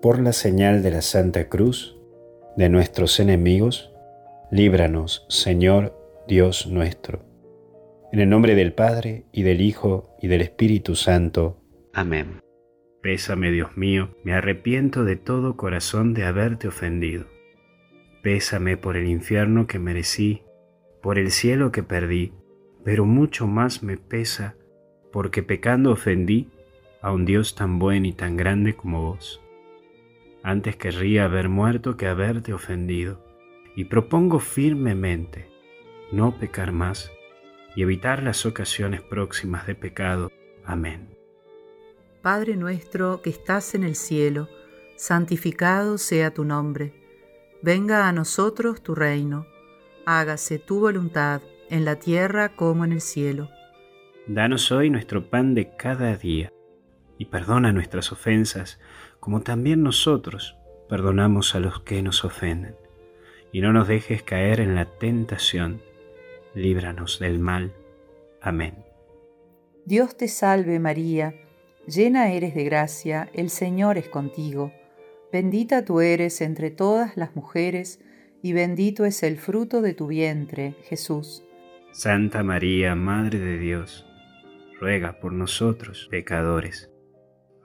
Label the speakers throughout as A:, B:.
A: por la señal de la Santa Cruz, de nuestros enemigos, líbranos, Señor Dios nuestro. En el nombre del Padre, y del Hijo, y del Espíritu Santo. Amén. Pésame, Dios mío, me arrepiento de todo corazón de haberte ofendido. Pésame por el infierno que merecí, por el cielo que perdí, pero mucho más me pesa porque pecando ofendí a un Dios tan bueno y tan grande como vos. Antes querría haber muerto que haberte ofendido, y propongo firmemente no pecar más y evitar las ocasiones próximas de pecado. Amén.
B: Padre nuestro que estás en el cielo, santificado sea tu nombre. Venga a nosotros tu reino. Hágase tu voluntad en la tierra como en el cielo.
A: Danos hoy nuestro pan de cada día y perdona nuestras ofensas como también nosotros perdonamos a los que nos ofenden. Y no nos dejes caer en la tentación, líbranos del mal. Amén.
B: Dios te salve María, llena eres de gracia, el Señor es contigo, bendita tú eres entre todas las mujeres, y bendito es el fruto de tu vientre, Jesús.
A: Santa María, Madre de Dios, ruega por nosotros pecadores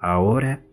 A: ahora y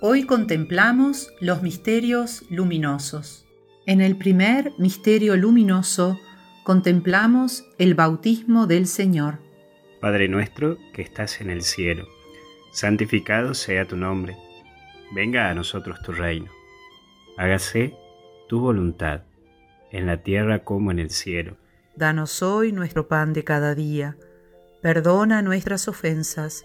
B: Hoy contemplamos los misterios luminosos. En el primer misterio luminoso contemplamos el bautismo del Señor.
A: Padre nuestro que estás en el cielo, santificado sea tu nombre. Venga a nosotros tu reino. Hágase tu voluntad, en la tierra como en el cielo.
B: Danos hoy nuestro pan de cada día. Perdona nuestras ofensas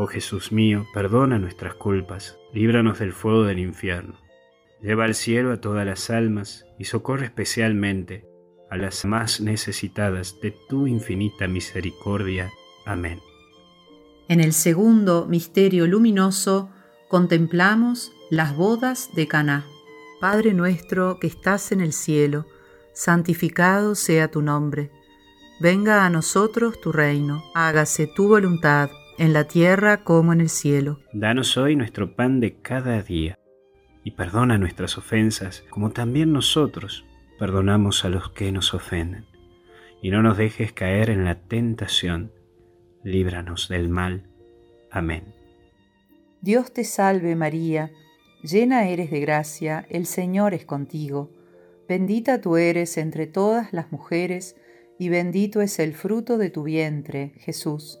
A: Oh Jesús mío, perdona nuestras culpas, líbranos del fuego del infierno. Lleva al cielo a todas las almas y socorre especialmente a las más necesitadas de tu infinita misericordia. Amén.
B: En el segundo misterio luminoso contemplamos las bodas de Caná. Padre nuestro que estás en el cielo, santificado sea tu nombre. Venga a nosotros tu reino, hágase tu voluntad en la tierra como en el cielo.
A: Danos hoy nuestro pan de cada día y perdona nuestras ofensas como también nosotros perdonamos a los que nos ofenden. Y no nos dejes caer en la tentación, líbranos del mal. Amén.
B: Dios te salve María, llena eres de gracia, el Señor es contigo, bendita tú eres entre todas las mujeres, y bendito es el fruto de tu vientre, Jesús.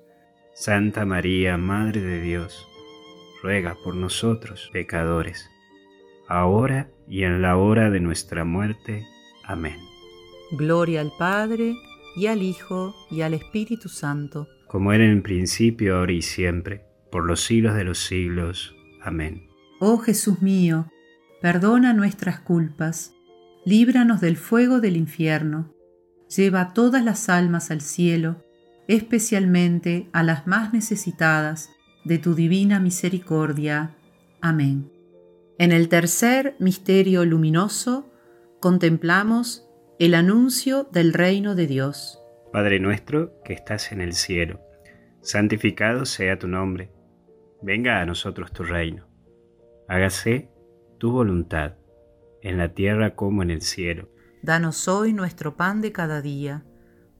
A: Santa María, Madre de Dios, ruega por nosotros pecadores, ahora y en la hora de nuestra muerte. Amén.
B: Gloria al Padre, y al Hijo, y al Espíritu Santo.
A: Como era en el principio, ahora y siempre, por los siglos de los siglos. Amén.
B: Oh Jesús mío, perdona nuestras culpas, líbranos del fuego del infierno, lleva todas las almas al cielo, especialmente a las más necesitadas de tu divina misericordia. Amén. En el tercer misterio luminoso contemplamos el anuncio del reino de Dios.
A: Padre nuestro que estás en el cielo, santificado sea tu nombre, venga a nosotros tu reino hágase tu voluntad, en la tierra como en el cielo.
B: Danos hoy nuestro pan de cada día,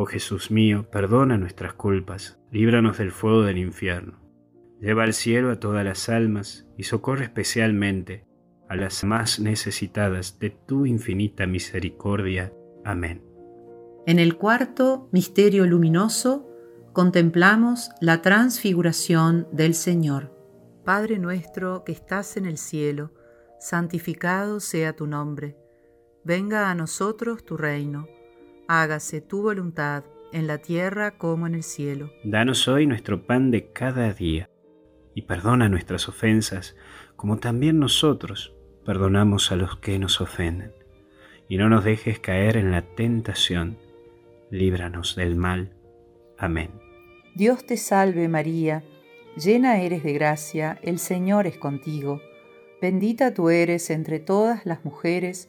A: Oh Jesús mío, perdona nuestras culpas, líbranos del fuego del infierno, lleva al cielo a todas las almas y socorre especialmente a las más necesitadas de tu infinita misericordia. Amén.
B: En el cuarto misterio luminoso contemplamos la transfiguración del Señor. Padre nuestro que estás en el cielo, santificado sea tu nombre. Venga a nosotros tu reino. Hágase tu voluntad en la tierra como en el cielo.
A: Danos hoy nuestro pan de cada día y perdona nuestras ofensas como también nosotros perdonamos a los que nos ofenden. Y no nos dejes caer en la tentación, líbranos del mal. Amén.
B: Dios te salve María, llena eres de gracia, el Señor es contigo. Bendita tú eres entre todas las mujeres,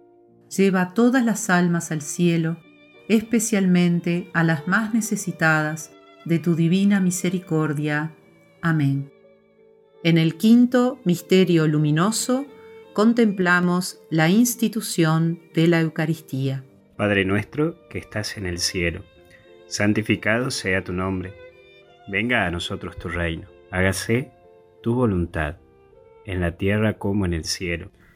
B: lleva todas las almas al cielo, especialmente a las más necesitadas de tu divina misericordia. Amén. En el quinto misterio luminoso contemplamos la institución de la Eucaristía.
A: Padre nuestro que estás en el cielo, santificado sea tu nombre. Venga a nosotros tu reino. Hágase tu voluntad, en la tierra como en el cielo.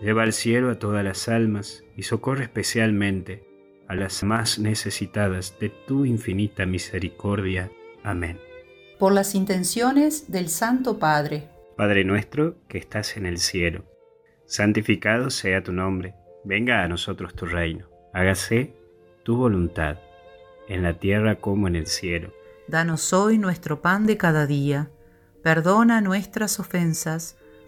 A: Lleva al cielo a todas las almas y socorre especialmente a las más necesitadas de tu infinita misericordia. Amén.
B: Por las intenciones del Santo Padre.
A: Padre nuestro que estás en el cielo, santificado sea tu nombre, venga a nosotros tu reino, hágase tu voluntad, en la tierra como en el cielo.
B: Danos hoy nuestro pan de cada día, perdona nuestras ofensas,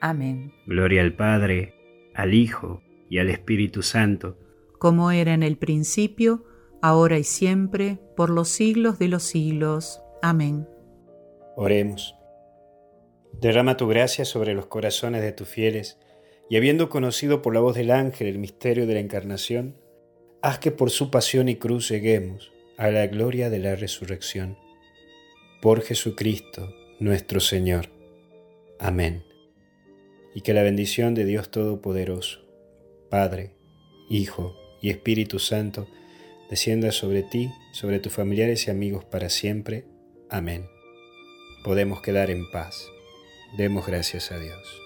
B: Amén.
A: Gloria al Padre, al Hijo, y al Espíritu Santo,
B: como era en el principio, ahora y siempre, por los siglos de los siglos. Amén.
A: Oremos. Derrama tu gracia sobre los corazones de tus fieles, y habiendo conocido por la voz del ángel el misterio de la encarnación, haz que por su pasión y cruz lleguemos a la gloria de la resurrección. Por Jesucristo nuestro Señor. Amén. Y que la bendición de Dios Todopoderoso, Padre, Hijo y Espíritu Santo, descienda sobre ti, sobre tus familiares y amigos para siempre. Amén. Podemos quedar en paz. Demos gracias a Dios.